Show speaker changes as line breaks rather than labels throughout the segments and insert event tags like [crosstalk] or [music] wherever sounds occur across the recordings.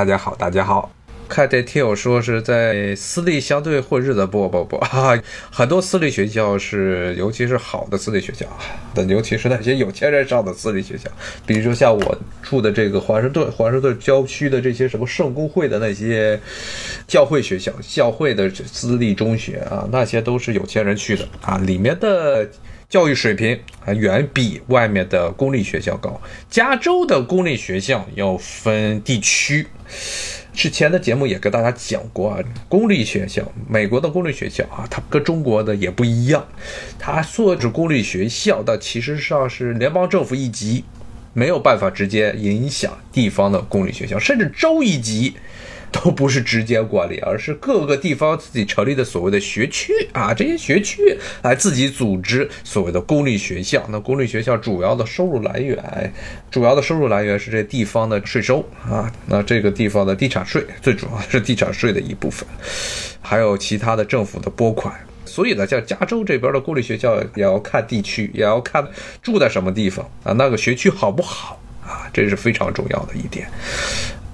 大家好，大家好。看这听友说是在私立相对混日子，不不不，哈、[laughs] 很多私立学校是，尤其是好的私立学校，但尤其是那些有钱人上的私立学校，比如说像我住的这个华盛顿，华盛顿郊区的这些什么圣公会的那些教会学校、教会的私立中学啊，那些都是有钱人去的啊，里面的。教育水平啊，远比外面的公立学校高。加州的公立学校要分地区，之前的节目也跟大家讲过啊，公立学校，美国的公立学校啊，它跟中国的也不一样，它说是公立学校，但其实上是联邦政府一级，没有办法直接影响地方的公立学校，甚至州一级。[laughs] 都不是直接管理，而是各个地方自己成立的所谓的学区啊，这些学区来自己组织所谓的公立学校。那公立学校主要的收入来源，主要的收入来源是这地方的税收啊，那这个地方的地产税最主要是地产税的一部分，还有其他的政府的拨款。所以呢，像加州这边的公立学校也要看地区，也要看住在什么地方啊，那个学区好不好啊，这是非常重要的一点。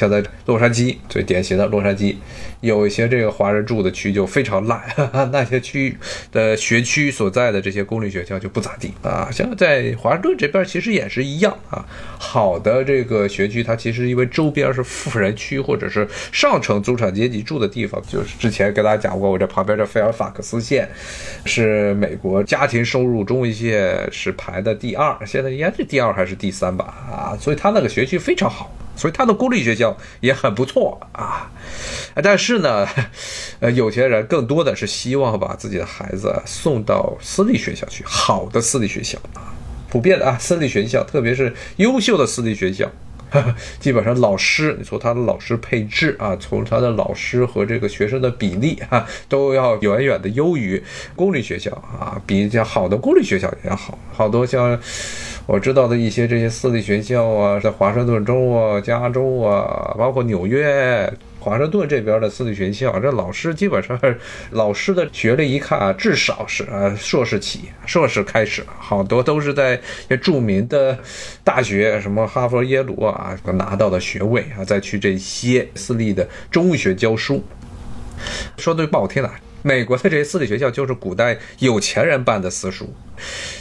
像在洛杉矶，最典型的洛杉矶，有一些这个华人住的区就非常烂，[laughs] 哈哈那些区的学区所在的这些公立学校就不咋地啊。像在华盛顿这边其实也是一样啊，好的这个学区，它其实因为周边是富人区或者是上层中产阶级住的地方，就是之前跟大家讲过，我这旁边这菲尔法克斯县是美国家庭收入中一些是排的第二，现在应该是第二还是第三吧啊，所以它那个学区非常好。所以他的公立学校也很不错啊，但是呢，[laughs] 呃，有钱人更多的是希望把自己的孩子送到私立学校去，好的私立学校啊，普遍的啊，私立学校，特别是优秀的私立学校，[laughs] 基本上老师，你从他的老师配置啊，从他的老师和这个学生的比例啊，[laughs] 都要远远的优于公立学校啊，比较好的公立学校也好，好多像。我知道的一些这些私立学校啊，在华盛顿州啊、加州啊，包括纽约、华盛顿这边的私立学校，这老师基本上，[laughs] 老师的学历一看啊，至少是啊硕士起，硕士开始，好多都是在著名的大学，什么哈佛、耶鲁啊拿到的学位啊，再去这些私立的中学教书。说句不好听的。美国的这些私立学校就是古代有钱人办的私塾，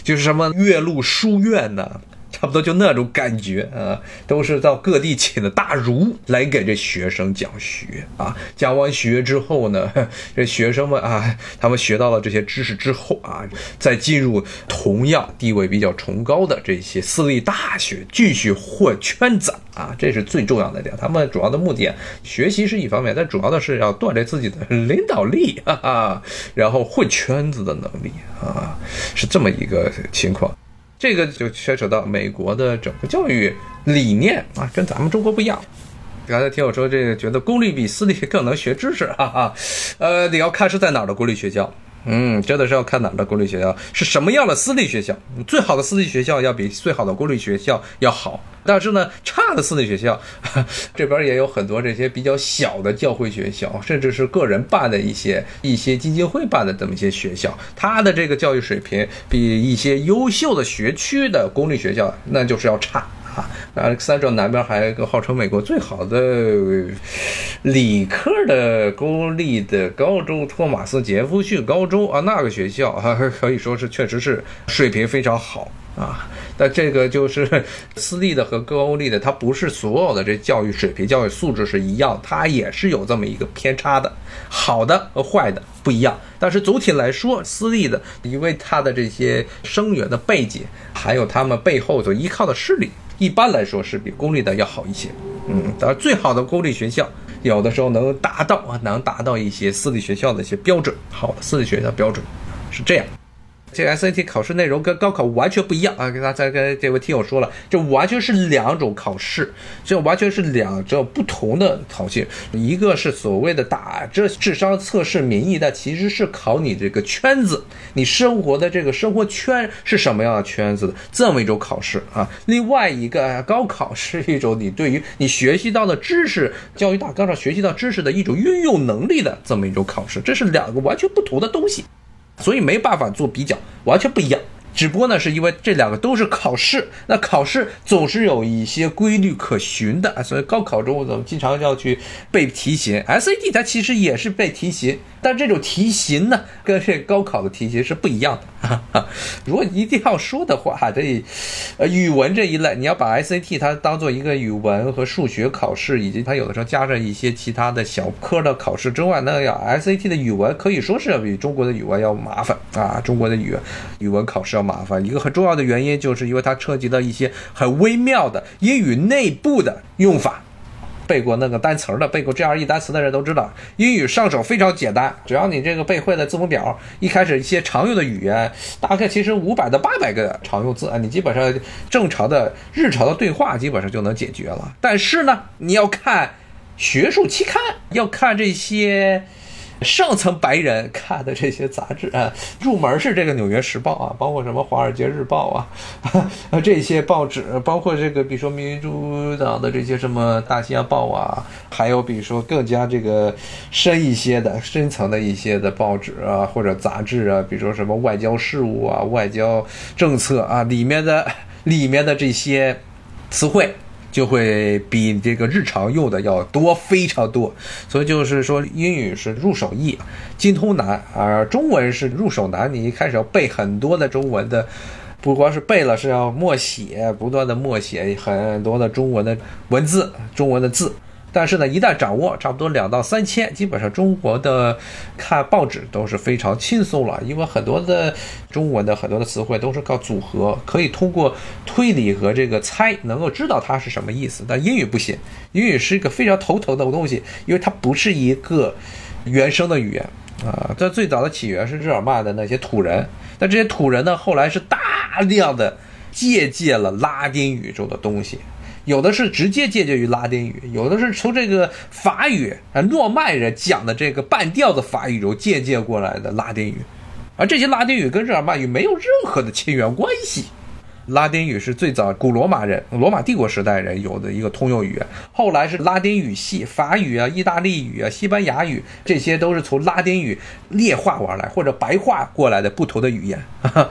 就是什么岳麓书院呢，差不多就那种感觉啊，都是到各地请的大儒来给这学生讲学啊。讲完学之后呢，[laughs] 这学生们啊，他们学到了这些知识之后啊，再进入同样地位比较崇高的这些私立大学，继续混圈子。啊，这是最重要的点。他们主要的目的，学习是一方面，但主要的是要锻炼自己的领导力，哈哈，然后混圈子的能力啊，是这么一个情况。这个就牵扯到美国的整个教育理念啊，跟咱们中国不一样。刚才听我说，这个觉得公立比私立更能学知识，哈哈。呃，你要看是在哪儿的公立学校。嗯，真的是要看哪的公立学校是什么样的私立学校。最好的私立学校要比最好的公立学校要好，但是呢，差的私立学校 [laughs] 这边也有很多这些比较小的教会学校，甚至是个人办的一些一些基金会办的这么一些学校，它的这个教育水平比一些优秀的学区的公立学校那就是要差。啊，三州南边还有一个号称美国最好的理科的公立的高中——托马斯杰夫逊高中啊，那个学校啊，[laughs] 可以说是确实是水平非常好啊。但这个就是私立的和公立的，它不是所有的这教育水平、教育素质是一样，它也是有这么一个偏差的，好的和坏的不一样。但是总体来说，私立的因为它的这些生源的背景，还有他们背后所依靠的势力。一般来说是比公立的要好一些，嗯，当然最好的公立学校有的时候能达到啊，能达到一些私立学校的一些标准，好的私立学校标准是这样。这 SAT 考试内容跟高考完全不一样啊！跟大家跟这位听友说了，这完全是两种考试，这完全是两种不同的考试。一个是所谓的打这智商测试名义的，其实是考你这个圈子，你生活的这个生活圈是什么样的圈子的这么一种考试啊。另外一个高考是一种你对于你学习到的知识、教育大纲上学习到知识的一种运用能力的这么一种考试，这是两个完全不同的东西。所以没办法做比较，完全不一样。只不过呢，是因为这两个都是考试，那考试总是有一些规律可循的，所以高考中我们经常要去背题型。SAT 它其实也是背题型，但这种题型呢，跟这高考的题型是不一样的 [laughs] 哈哈。如果一定要说的话，这呃语文这一类，你要把 SAT 它当做一个语文和数学考试，以及它有的时候加上一些其他的小科的考试之外，那要 SAT 的语文可以说是要比中国的语文要麻烦啊，中国的语语文考试要。麻烦一个很重要的原因，就是因为它涉及到一些很微妙的英语内部的用法。背过那个单词的，背过 GRE 单词的人都知道，英语上手非常简单，只要你这个背会了字母表，一开始一些常用的语言，大概其实五百到八百个常用字啊，你基本上正常的日常的对话基本上就能解决了。但是呢，你要看学术期刊，要看这些。上层白人看的这些杂志啊，入门是这个《纽约时报》啊，包括什么《华尔街日报》啊，[laughs] 啊这些报纸，包括这个，比如说民主党的这些什么《大西洋报》啊，还有比如说更加这个深一些的、深层的一些的报纸啊，或者杂志啊，比如说什么外交事务啊、外交政策啊，里面的里面的这些词汇。就会比这个日常用的要多非常多，所以就是说英语是入手易，精通难，而中文是入手难。你一开始要背很多的中文的，不光是背了，是要默写，不断的默写很多的中文的文字，中文的字。但是呢，一旦掌握，差不多两到三千，基本上中国的看报纸都是非常轻松了，因为很多的中文的很多的词汇都是靠组合，可以通过推理和这个猜能够知道它是什么意思。但英语不行，英语是一个非常头疼的东西，因为它不是一个原生的语言啊。它最早的起源是日耳曼的那些土人，但这些土人呢，后来是大量的借鉴了拉丁语中的东西。有的是直接借鉴于拉丁语，有的是从这个法语啊，诺曼人讲的这个半吊子法语中借鉴过来的拉丁语，而这些拉丁语跟日耳曼语没有任何的亲缘关系。拉丁语是最早古罗马人、罗马帝国时代人有的一个通用语言，后来是拉丁语系，法语啊、意大利语啊、西班牙语，这些都是从拉丁语劣化而来或者白化过来的不同的语言。[laughs]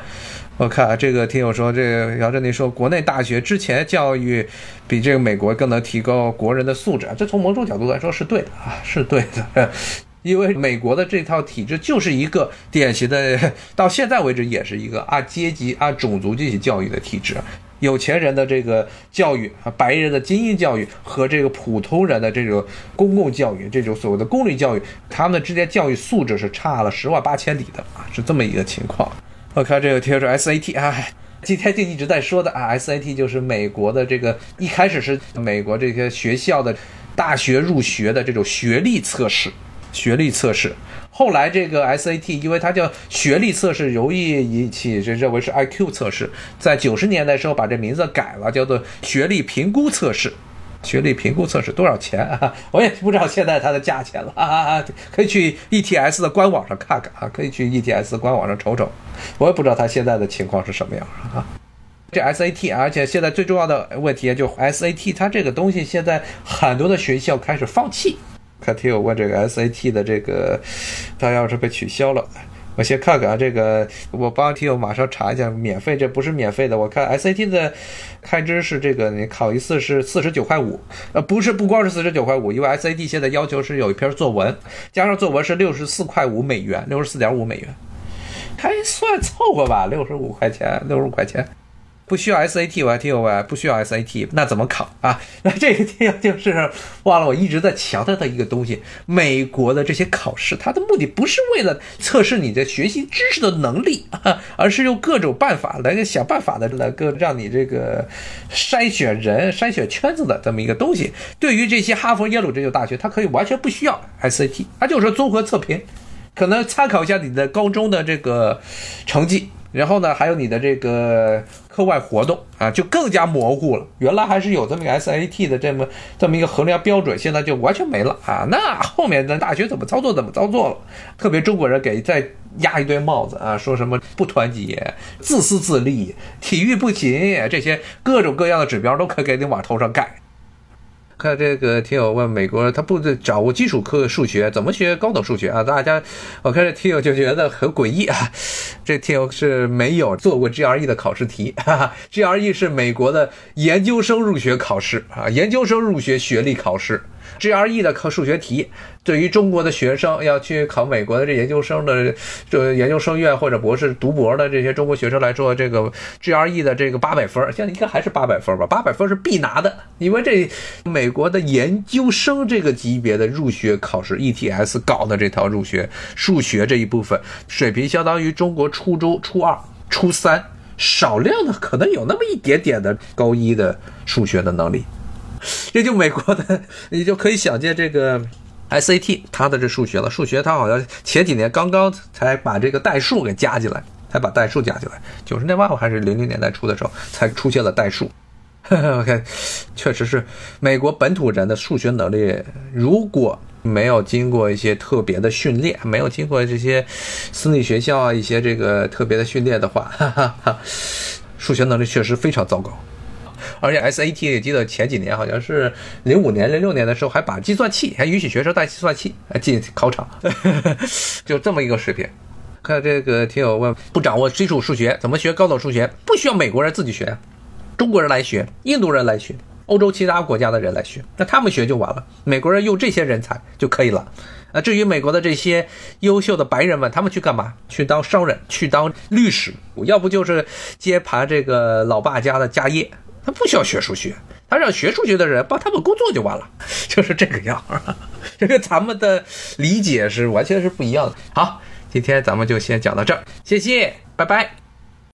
我看啊这个听友说，这个姚振宁说，国内大学之前教育比这个美国更能提高国人的素质啊，这从某种角度来说是对的啊，是对的，因为美国的这套体制就是一个典型的，到现在为止也是一个按阶级、按种族进行教育的体制，有钱人的这个教育啊，白人的精英教育和这个普通人的这种公共教育，这种所谓的公立教育，他们之间教育素质是差了十万八千里的啊，是这么一个情况。我看这个贴着 SAT 啊，今天就一直在说的啊，SAT 就是美国的这个一开始是美国这些学校的大学入学的这种学历测试，学历测试。后来这个 SAT 因为它叫学历测试，容易引起这认为是 IQ 测试，在九十年代时候把这名字改了，叫做学历评估测试。学历评估测试多少钱啊？[laughs] 我也不知道现在它的价钱了啊！[laughs] 可以去 ETS 的官网上看看啊，可以去 ETS 官网上瞅瞅。我也不知道它现在的情况是什么样啊。[laughs] 这 SAT，而且现在最重要的问题就 SAT，它这个东西现在很多的学校开始放弃。看听友问这个 SAT 的这个，它要是被取消了。我先看看啊，这个我帮听友马上查一下，免费，这不是免费的。我看 SAT 的开支是这个，你考一次是四十九块五，呃，不是，不光是四十九块五，因为 SAT 现在要求是有一篇作文，加上作文是六十四块五美元，六十四点五美元，还算凑合吧，六十五块钱，六十五块钱。不需要 SAT，我还听友问，不需要 SAT，那怎么考啊？那这个听友就是忘了，我一直在强调的一个东西：美国的这些考试，它的目的不是为了测试你的学习知识的能力啊，[laughs] 而是用各种办法来想办法的来个让你这个筛选人、筛选圈子的这么一个东西。对于这些哈佛、耶鲁这些大学，它可以完全不需要 SAT，它就是综合测评，可能参考一下你的高中的这个成绩。然后呢，还有你的这个课外活动啊，就更加模糊了。原来还是有这么一个 SAT 的这么这么一个衡量标准，现在就完全没了啊。那后面的大学怎么操作怎么操作了。特别中国人给再压一堆帽子啊，说什么不团结、自私自利、体育不行，这些各种各样的指标都可给你往头上盖。看这个听友问美国他不掌握基础科数学，怎么学高等数学啊？大家，我看这听友就觉得很诡异啊。这听友是没有做过 GRE 的考试题哈哈，GRE 是美国的研究生入学考试啊，研究生入学学历考试。GRE 的考数学题，对于中国的学生要去考美国的这研究生的这研究生院或者博士读博的这些中国学生来说，这个 GRE 的这个八百分，现在应该还是八百分吧？八百分是必拿的，因为这美国的研究生这个级别的入学考试，ETS 搞的这套入学数学这一部分水平，相当于中国初中初二、初三少量的可能有那么一点点的高一的数学的能力。[laughs] 这就美国的，你就可以想见这个 SAT 它的这数学了。数学它好像前几年刚刚才把这个代数给加进来，才把代数加进来。九十年代末还是零零年代初的时候才出现了代数。[laughs] OK，确实是美国本土人的数学能力，如果没有经过一些特别的训练，没有经过这些私立学校啊一些这个特别的训练的话，哈哈哈，数学能力确实非常糟糕。而且 SAT 也记得前几年好像是零五年、零六年的时候，还把计算器还允许学生带计算器进考场，[laughs] 就这么一个水平。看这个听友问，不掌握基础数学怎么学高等数学？不需要美国人自己学，中国人来学，印度人来学，欧洲其他国家的人来学，那他们学就完了。美国人用这些人才就可以了。啊，至于美国的这些优秀的白人们，他们去干嘛？去当商人，去当律师，要不就是接盘这个老爸家的家业。他不需要学数学，他让学数学的人帮他们工作就完了，[laughs] 就是这个样儿。[laughs] 这个咱们的理解是完全是不一样的。好，今天咱们就先讲到这儿，谢谢，拜拜。